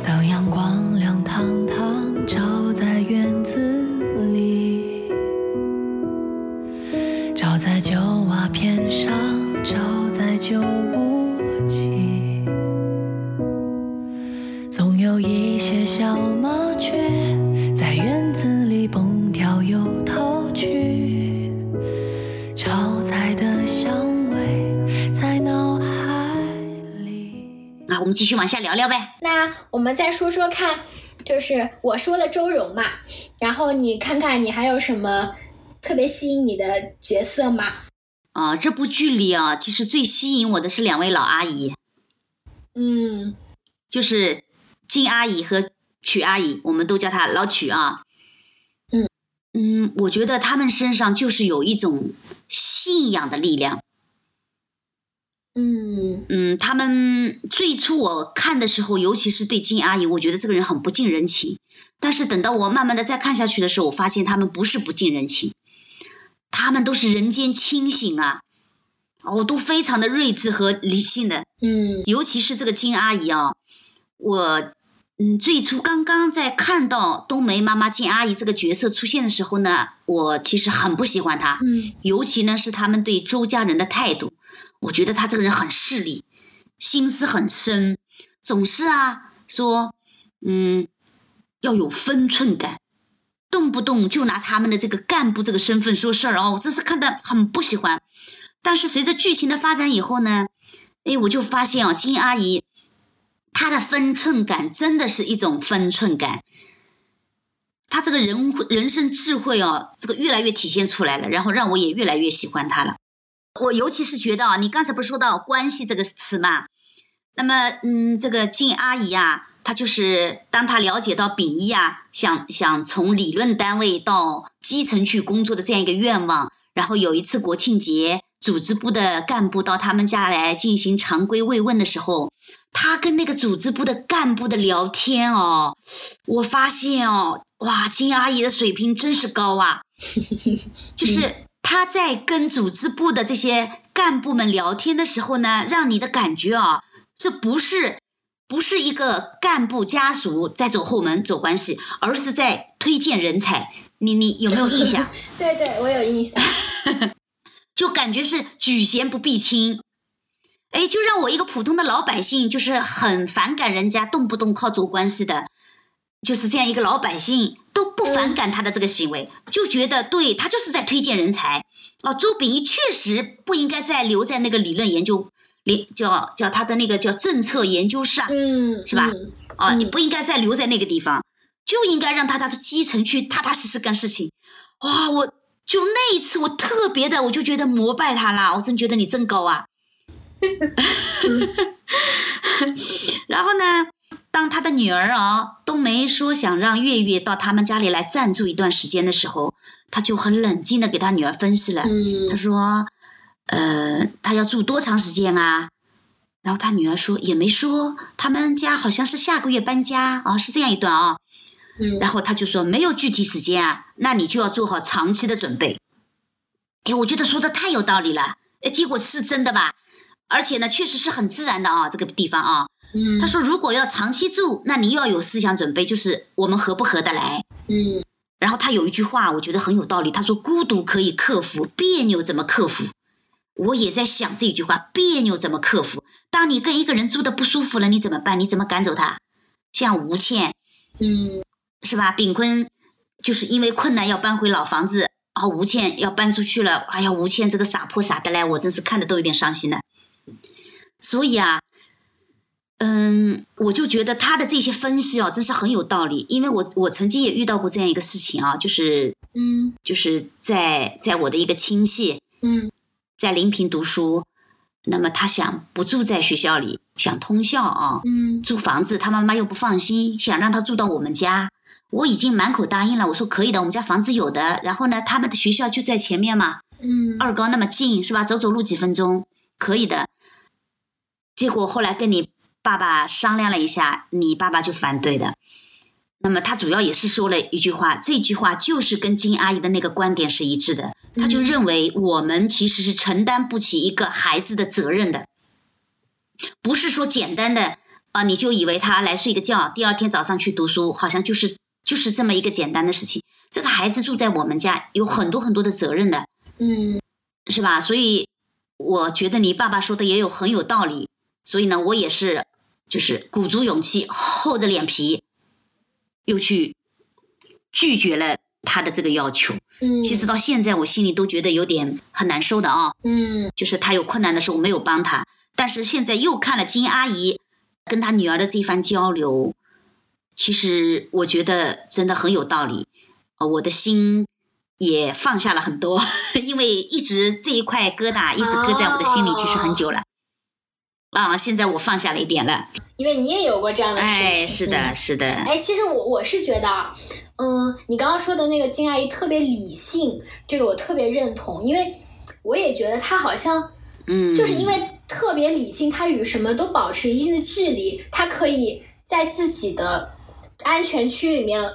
当阳光亮堂堂照在院子里，照在旧瓦片上，照在旧屋脊，有一些小麻雀在院子里蹦跳又逃去，炒菜的香味在脑海里。那我们继续往下聊聊呗。那我们再说说看，就是我说了周蓉嘛，然后你看看你还有什么特别吸引你的角色吗？啊，这部剧里啊，其实最吸引我的是两位老阿姨，嗯就是金阿姨和曲阿姨，我们都叫她老曲啊。嗯嗯，我觉得他们身上就是有一种信仰的力量。嗯嗯，他们最初我看的时候，尤其是对金阿姨，我觉得这个人很不近人情。但是等到我慢慢的再看下去的时候，我发现他们不是不近人情，他们都是人间清醒啊，哦，都非常的睿智和理性的。嗯尤其是这个金阿姨啊，我嗯最初刚刚在看到冬梅妈妈金阿姨这个角色出现的时候呢，我其实很不喜欢她，嗯尤其呢是他们对周家人的态度，我觉得她这个人很势利，心思很深，总是啊说嗯要有分寸感，动不动就拿他们的这个干部这个身份说事儿哦，我真是看的很不喜欢。但是随着剧情的发展以后呢，哎，我就发现啊，金阿姨她他的分寸感真的是一种分寸感。他这个人人生智慧哦，这个越来越体现出来了，然后让我也越来越喜欢他了。我尤其是觉得啊，你刚才不是说到关系这个词嘛？那么，嗯，这个静阿姨啊，她就是当她了解到丙一啊，想想从理论单位到基层去工作的这样一个愿望，然后有一次国庆节，组织部的干部到他们家来进行常规慰问的时候。他跟那个组织部的干部的聊天哦，我发现哦，哇，金阿姨的水平真是高啊！*laughs* 就是他在跟组织部的这些干部们聊天的时候呢，让你的感觉啊，这不是不是一个干部家属在走后门走关系，而是在推荐人才。你你有没有印象？*laughs* 对对，我有印象。*laughs* 就感觉是举贤不避亲。哎，就让我一个普通的老百姓，就是很反感人家动不动靠走关系的，就是这样一个老百姓都不反感他的这个行为，就觉得对他就是在推荐人才。哦，周秉义确实不应该再留在那个理论研究，连叫叫他的那个叫政策研究室，嗯，是吧？啊，你不应该再留在那个地方，就应该让他他的基层去踏踏实实干事情。哇，我就那一次我特别的，我就觉得膜拜他啦，我真觉得你真高啊。*laughs* 然后呢，当他的女儿啊都没说想让月月到他们家里来暂住一段时间的时候，他就很冷静的给他女儿分析了。他说：“呃，他要住多长时间啊？”然后他女儿说：“也没说，他们家好像是下个月搬家啊，是这样一段啊。”然后他就说：“没有具体时间啊，那你就要做好长期的准备。”哎，我觉得说的太有道理了。哎，结果是真的吧？而且呢，确实是很自然的啊，这个地方啊。嗯。他说，如果要长期住，那你又要有思想准备，就是我们合不合得来。嗯。然后他有一句话，我觉得很有道理。他说：“孤独可以克服，别扭怎么克服？”我也在想这句话，别扭怎么克服？当你跟一个人住的不舒服了，你怎么办？你怎么赶走他？像吴倩，嗯，是吧？炳坤就是因为困难要搬回老房子，然后吴倩要搬出去了。哎呀，吴倩这个傻婆傻的嘞，我真是看的都有点伤心了。所以啊，嗯，我就觉得他的这些分析啊，真是很有道理。因为我我曾经也遇到过这样一个事情啊，就是嗯，就是在在我的一个亲戚嗯，在临平读书，那么他想不住在学校里，想通校啊，嗯，租房子，他妈妈又不放心，想让他住到我们家。我已经满口答应了，我说可以的，我们家房子有的。然后呢，他们的学校就在前面嘛，嗯，二高那么近是吧？走走路几分钟，可以的。结果后来跟你爸爸商量了一下，你爸爸就反对的。那么他主要也是说了一句话，这句话就是跟金阿姨的那个观点是一致的。他就认为我们其实是承担不起一个孩子的责任的，不是说简单的啊，你就以为他来睡个觉，第二天早上去读书，好像就是就是这么一个简单的事情。这个孩子住在我们家，有很多很多的责任的，嗯，是吧？所以我觉得你爸爸说的也有很有道理。所以呢，我也是，就是鼓足勇气，厚着脸皮，又去拒绝了他的这个要求。嗯，其实到现在我心里都觉得有点很难受的啊。嗯，就是他有困难的时候没有帮他，但是现在又看了金阿姨跟他女儿的这番交流，其实我觉得真的很有道理。呃，我的心也放下了很多，*laughs* 因为一直这一块疙瘩一直搁在我的心里，其实很久了。啊，现在我放下了一点了，因为你也有过这样的事情。哎，是的，是的。哎，其实我我是觉得，嗯，你刚刚说的那个金阿姨特别理性，这个我特别认同，因为我也觉得她好像，嗯，就是因为特别理性，她与什么都保持一定的距离，她可以在自己的安全区里面。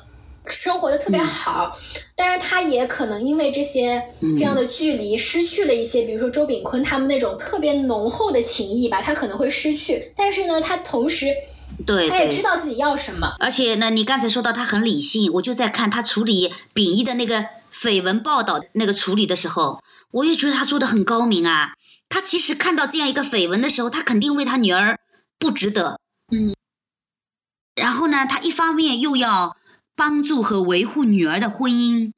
生活的特别好，但是他也可能因为这些这样的距离，失去了一些，比如说周炳坤他们那种特别浓厚的情谊吧，他可能会失去。但是呢，他同时，对，他也知道自己要什么。而且呢，你刚才说到他很理性，我就在看他处理秉义的那个绯闻报道那个处理的时候，我也觉得他做的很高明啊。他其实看到这样一个绯闻的时候，他肯定为他女儿不值得。嗯。然后呢，他一方面又要。帮助和维护女儿的婚姻，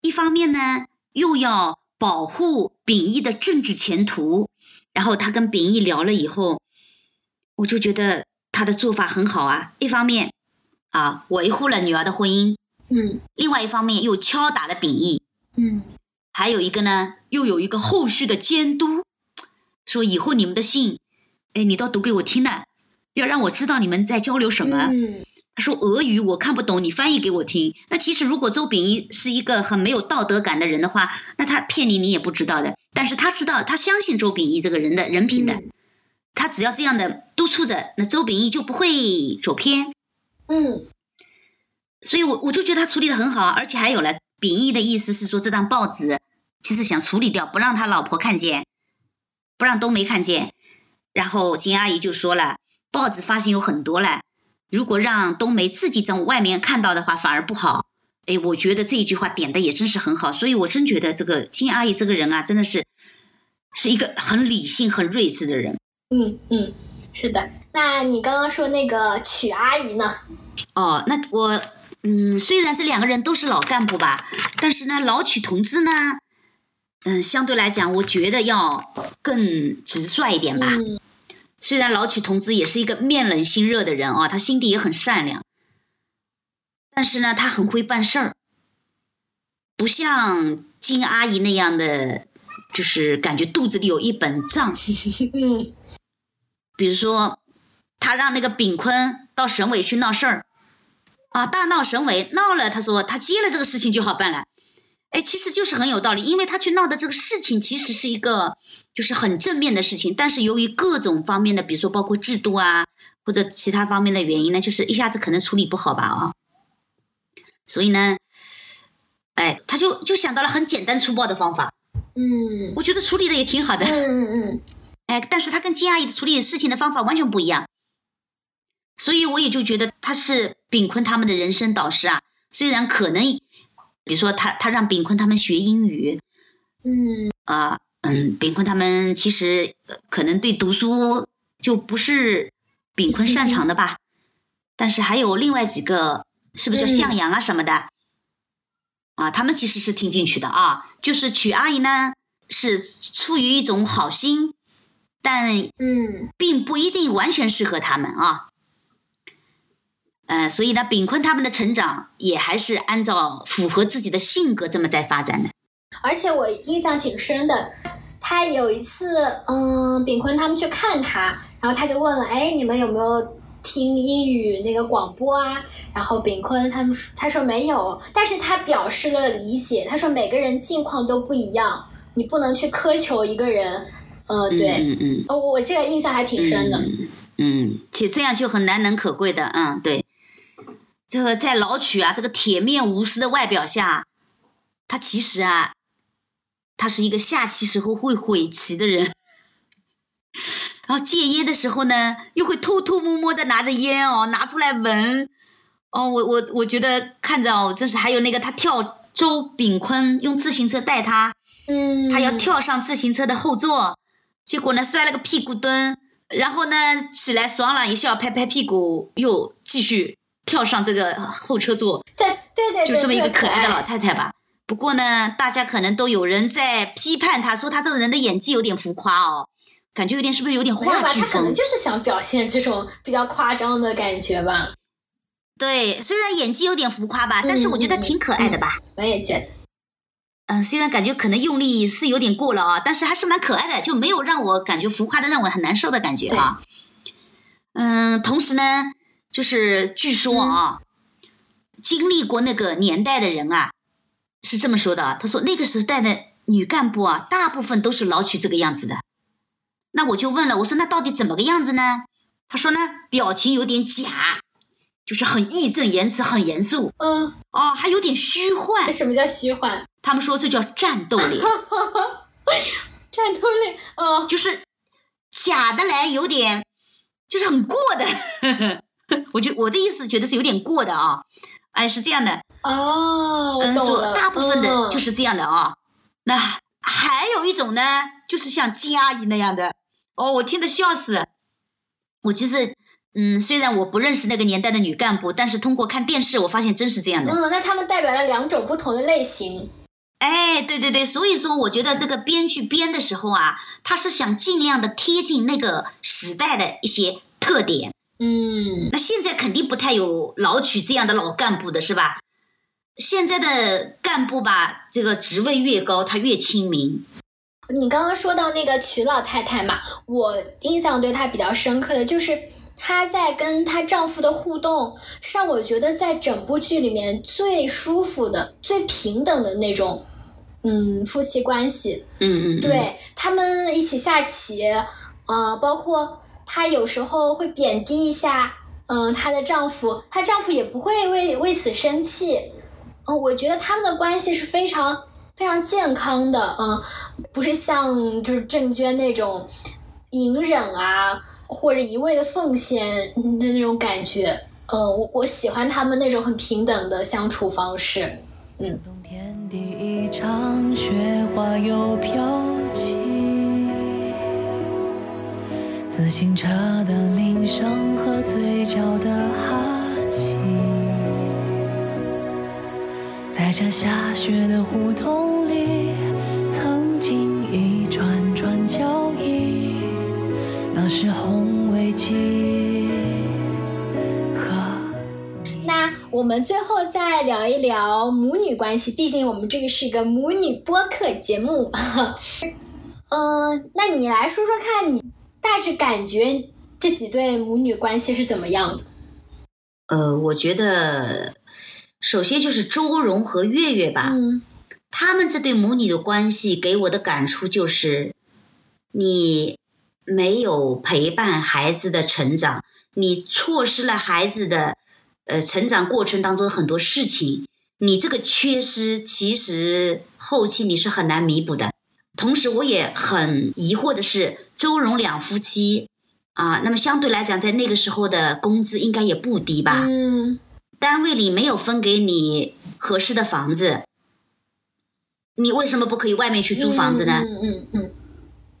一方面呢又要保护秉义的政治前途。然后他跟秉义聊了以后，我就觉得他的做法很好啊，一方面啊维护了女儿的婚姻，嗯。另外一方面又敲打了秉义，嗯。还有一个呢，又有一个后续的监督，说以后你们的信，哎，你倒读给我听呢，要让我知道你们在交流什么。嗯他说俄语我看不懂，你翻译给我听。那其实如果周秉义是一个很没有道德感的人的话，那他骗你你也不知道的。但是他知道，他相信周秉义这个人的人品的，嗯他只要这样的督促着，那周秉义就不会走偏。嗯所以我我就觉得他处理的很好，而且还有了秉义的意思是说这张报纸其实想处理掉，不让他老婆看见，不让冬梅看见。然后金阿姨就说了，报纸发行有很多嘞，如果让冬梅自己在外面看到的话，反而不好。哎，我觉得这一句话点的也真是很好，所以我真觉得这个金阿姨这个人啊，真的是是一个很理性、很睿智的人。嗯嗯，是的。那你刚刚说那个曲阿姨呢？哦，那我嗯，虽然这两个人都是老干部吧，但是呢，老曲同志呢，嗯，相对来讲，我觉得要更直率一点吧。嗯虽然老曲同志也是一个面冷心热的人啊，他心地也很善良，但是呢，他很会办事儿，不像金阿姨那样的，就是感觉肚子里有一本账。嗯 *laughs* 比如说，他让那个炳坤到省委去闹事儿，啊，大闹省委，闹了，他说他接了这个事情就好办了。哎，其实就是很有道理，因为他去闹的这个事情其实是一个就是很正面的事情，但是由于各种方面的，比如说包括制度啊或者其他方面的原因呢，就是一下子可能处理不好吧啊，所以呢，哎，他就就想到了很简单粗暴的方法，嗯我觉得处理的也挺好的。嗯嗯 *laughs* 哎，但是他跟金阿姨处理事情的方法完全不一样，所以我也就觉得他是炳坤他们的人生导师啊。虽然可能，比如说他他让炳坤他们学英语。嗯。啊、嗯，炳坤他们其实呃可能对读书就不是炳坤擅长的吧，但是还有另外几个是不是叫嗯向阳啊什么的，啊，他们其实是听进去的啊。就是曲阿姨呢是出于一种好心，但嗯。并不一定完全适合他们啊。呃，所以呢，炳坤他们的成长也还是按照符合自己的性格这么在发展的。而且我印象挺深的，他有一次，嗯，炳坤他们去看他，然后他就问了，哎，你们有没有听英语那个广播啊？然后炳坤他们说他说没有，但是他表示了理解，他说每个人境况都不一样，你不能去苛求一个人。呃，对，嗯嗯哦，我我这个印象还挺深的。嗯嗯，其实这样就很难能可贵的，嗯，对。这个在老曲啊这个铁面无私的外表下，他其实啊，他是一个下棋时候会悔棋的人，*laughs* 然后戒烟的时候呢，又会偷偷摸摸的拿着烟哦拿出来闻，哦，我我我觉得看着哦，真是还有那个他跳周炳坤用自行车带他，嗯，他要跳上自行车的后座，结果呢摔了个屁股蹲，然后呢起来爽朗一笑，拍拍屁股，又继续跳上这个后车座，对对对对，就这么一个可爱的老太太吧。不过呢，大家可能都有人在批判她，说她这个人的演技有点浮夸哦，感觉有点是不是有点？话剧风？他可能就是想表现这种比较夸张的感觉吧。对，虽然演技有点浮夸吧，但是我觉得挺可爱的吧。我也觉得，嗯，虽然感觉可能用力是有点过了啊，但是还是蛮可爱的，就没有让我感觉浮夸的让我很难受的感觉啊。嗯，同时呢，就是据说啊，经历过那个年代的人啊，是这么说的啊，他说那个时代的女干部啊，大部分都是老曲这个样子的。那我就问了，我说那到底怎么个样子呢？他说呢，表情有点假，就是很义正言辞，很严肃，嗯，哦，还有点虚幻。什么叫虚幻？他们说这叫战斗 *laughs* 脸。战斗力，嗯就是假的来有点，就是很过的。*laughs* 我觉我的意思觉得是有点过的啊，哎，是这样的，哦，我嗯，说大部分的嗯就是这样的啊。那还有一种呢，就是像金阿姨那样的，哦，我听得笑死。我其实，嗯，虽然我不认识那个年代的女干部，但是通过看电视，我发现真是这样的。嗯，那他们代表了两种不同的类型。哎，对对对，所以说我觉得这个编剧编的时候啊，他是想尽量的贴近那个时代的一些特点，嗯，那现在肯定不太有老曲这样的老干部的是吧？现在的干部吧，这个职位越高，他越亲民。你刚刚说到那个曲老太太嘛，我印象对她比较深刻的就是她在跟她丈夫的互动，是让我觉得在整部剧里面最舒服的、最平等的那种，嗯，夫妻关系。嗯嗯，对他们一起下棋，呃，包括她有时候会贬低一下，嗯、她的丈夫，她丈夫也不会为为此生气。嗯、我觉得他们的关系是非常非常健康的，嗯、不是像就是郑娟那种隐忍啊，或者一味的奉献的那种感觉。嗯，我我喜欢他们那种很平等的相处方式。冬天第一场雪花又飘自行车的铃声和嘴角的哈气，在这下雪的胡同里，曾经一串串脚印，那是红围巾和。那我们最后再聊一聊母女关系，毕竟我们这个是个母女播客节目。*laughs* 嗯、那你来说说看，你大致感觉这几对母女关系是怎么样的？呃，我觉得首先就是周蓉和月月吧，嗯他们这对母女的关系给我的感触就是，你没有陪伴孩子的成长，你错失了孩子的呃成长过程当中很多事情，你这个缺失其实后期你是很难弥补的。同时，我也很疑惑的是，周荣两夫妻啊，那么相对来讲，在那个时候的工资应该也不低吧？嗯单位里没有分给你合适的房子，你为什么不可以外面去租房子呢？嗯嗯嗯，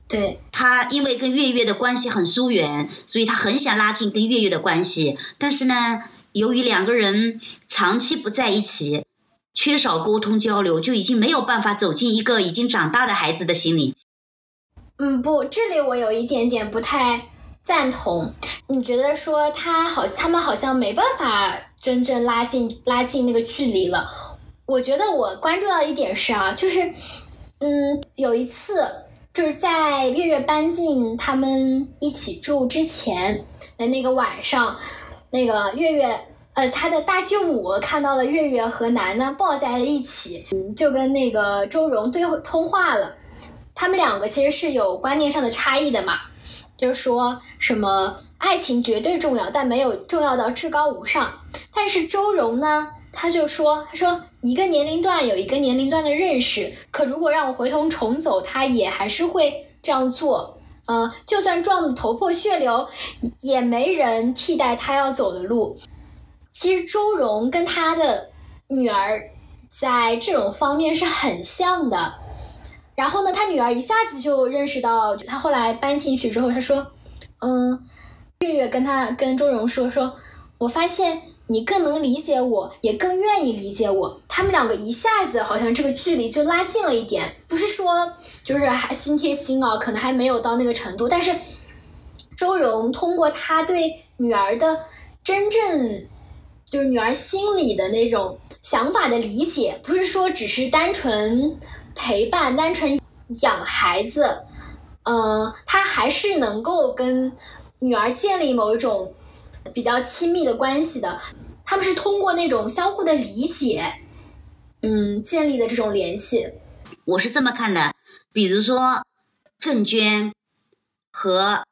对，他因为跟月月的关系很疏远，所以他很想拉近跟月月的关系，但是呢，由于两个人长期不在一起，缺少沟通交流，就已经没有办法走进一个已经长大的孩子的心里。嗯不，这里我有一点点不太赞同。你觉得说他好，他们好像没办法真正拉近拉近那个距离了。我觉得我关注到一点是啊，就是嗯，有一次就是在月月搬进他们一起住之前的那个晚上，那个月月。呃，他的大舅母看到了月月和楠楠抱在了一起，嗯，就跟那个周蓉对通话了。他们两个其实是有观念上的差异的嘛，就是说什么爱情绝对重要，但没有重要到至高无上。但是周荣呢，他就说，他说一个年龄段有一个年龄段的认识，可如果让我回头重走，他也还是会这样做。嗯、就算撞得头破血流，也没人替代他要走的路。其实周荣跟他的女儿在这种方面是很像的。然后呢，他女儿一下子就认识到，他后来搬进去之后，他说：“嗯，月月跟他跟周蓉说说，我发现你更能理解我，也更愿意理解我。他们两个一下子好像这个距离就拉近了一点，不是说就是还心贴心啊，可能还没有到那个程度，但是周蓉通过他对女儿的真正就是女儿心里的那种想法的理解，不是说只是单纯。”陪伴，单纯养孩子，嗯、他还是能够跟女儿建立某一种比较亲密的关系的。他们是通过那种相互的理解，嗯，建立的这种联系。我是这么看的，比如说郑娟和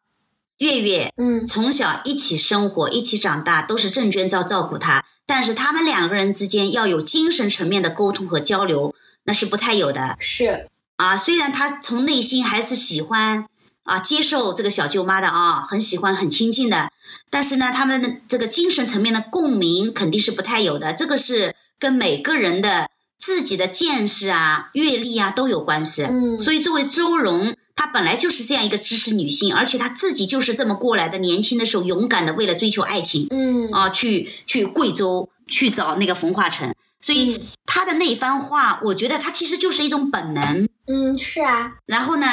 月月，嗯从小一起生活，一起长大，都是郑娟照照顾他，但是他们两个人之间要有精神层面的沟通和交流，那是不太有的是，啊。虽然他从内心还是喜欢啊，接受这个小舅妈的啊，很喜欢，很亲近的，但是呢，他们的这个精神层面的共鸣肯定是不太有的，这个是跟每个人的自己的见识啊、阅历啊都有关系。嗯所以作为周蓉，她本来就是这样一个知识女性，而且她自己就是这么过来的，年轻的时候勇敢的为了追求爱情嗯啊，去去贵州去找那个冯化成，所以嗯她的那一番话，我觉得他其实就是一种本能。嗯，是啊，然后呢，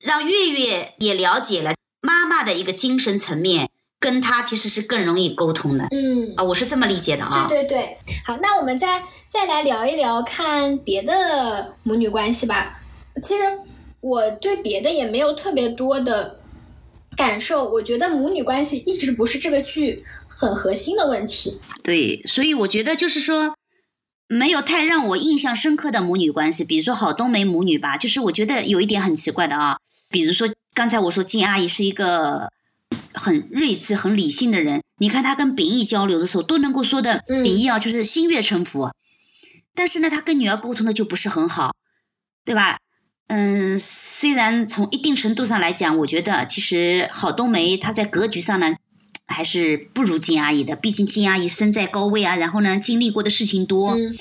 让月月也了解了妈妈的一个精神层面，跟他其实是更容易沟通的嗯，啊，我是这么理解的啊。对对对，好，那我们再再来聊一聊看别的母女关系吧。其实我对别的也没有特别多的感受，我觉得母女关系一直不是这个剧很核心的问题。对，所以我觉得就是说，没有太让我印象深刻的母女关系，比如说郝冬梅母女吧，就是我觉得有一点很奇怪的啊，比如说刚才我说金阿姨是一个很睿智、很理性的人，你看她跟秉义交流的时候都能够说的，嗯。秉义啊就是心悦诚服，但是呢，她跟女儿沟通的就不是很好，对吧？嗯，虽然从一定程度上来讲，我觉得其实郝冬梅她在格局上呢，还是不如金阿姨的。毕竟金阿姨身在高位啊，然后呢经历过的事情多，嗯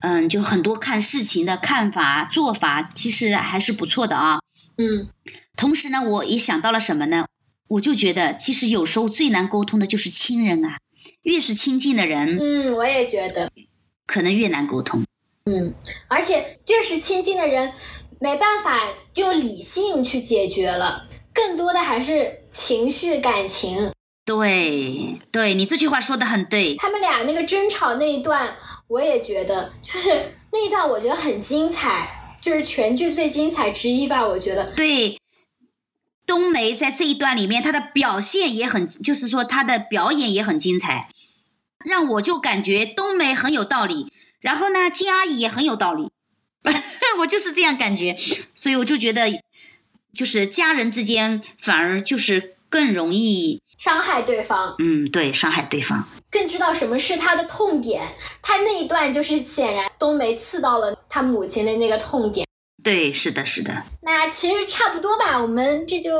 嗯，就很多看事情的看法做法，其实还是不错的啊。嗯同时呢，我也想到了什么呢？我就觉得，其实有时候最难沟通的就是亲人啊，越是亲近的人，嗯，我也觉得，可能越难沟通。嗯，而且越是亲近的人，没办法用理性去解决了，更多的还是情绪感情。对，对你这句话说的很对。他们俩那个争吵那一段，我也觉得就是那一段，我觉得很精彩，就是全剧最精彩之一吧。我觉得，对，冬梅在这一段里面，她的表现也很，就是说她的表演也很精彩，让我就感觉冬梅很有道理，然后呢，金阿姨也很有道理，*laughs* 我就是这样感觉，所以我就觉得，就是家人之间反而就是更容易，伤害对方，嗯，对，伤害对方。更知道什么是他的痛点。他那一段就是显然冬梅刺到了他母亲的那个痛点。对，是的，是的，那其实差不多吧，我们这就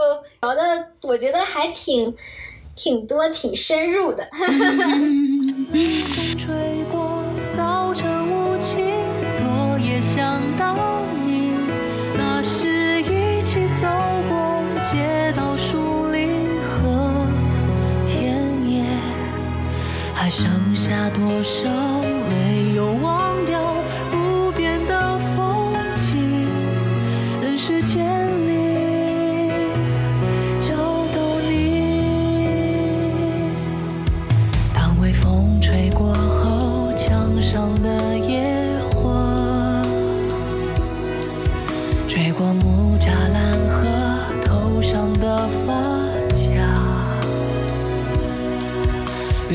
聊的，我觉得还挺挺多、挺深入的。*laughs* 风吹过，早晨雾气，昨夜想到你，那时一起走过街道、剩下多少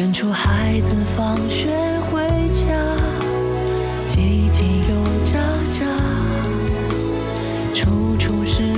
远处孩子放学回家，叽叽又喳喳，处处是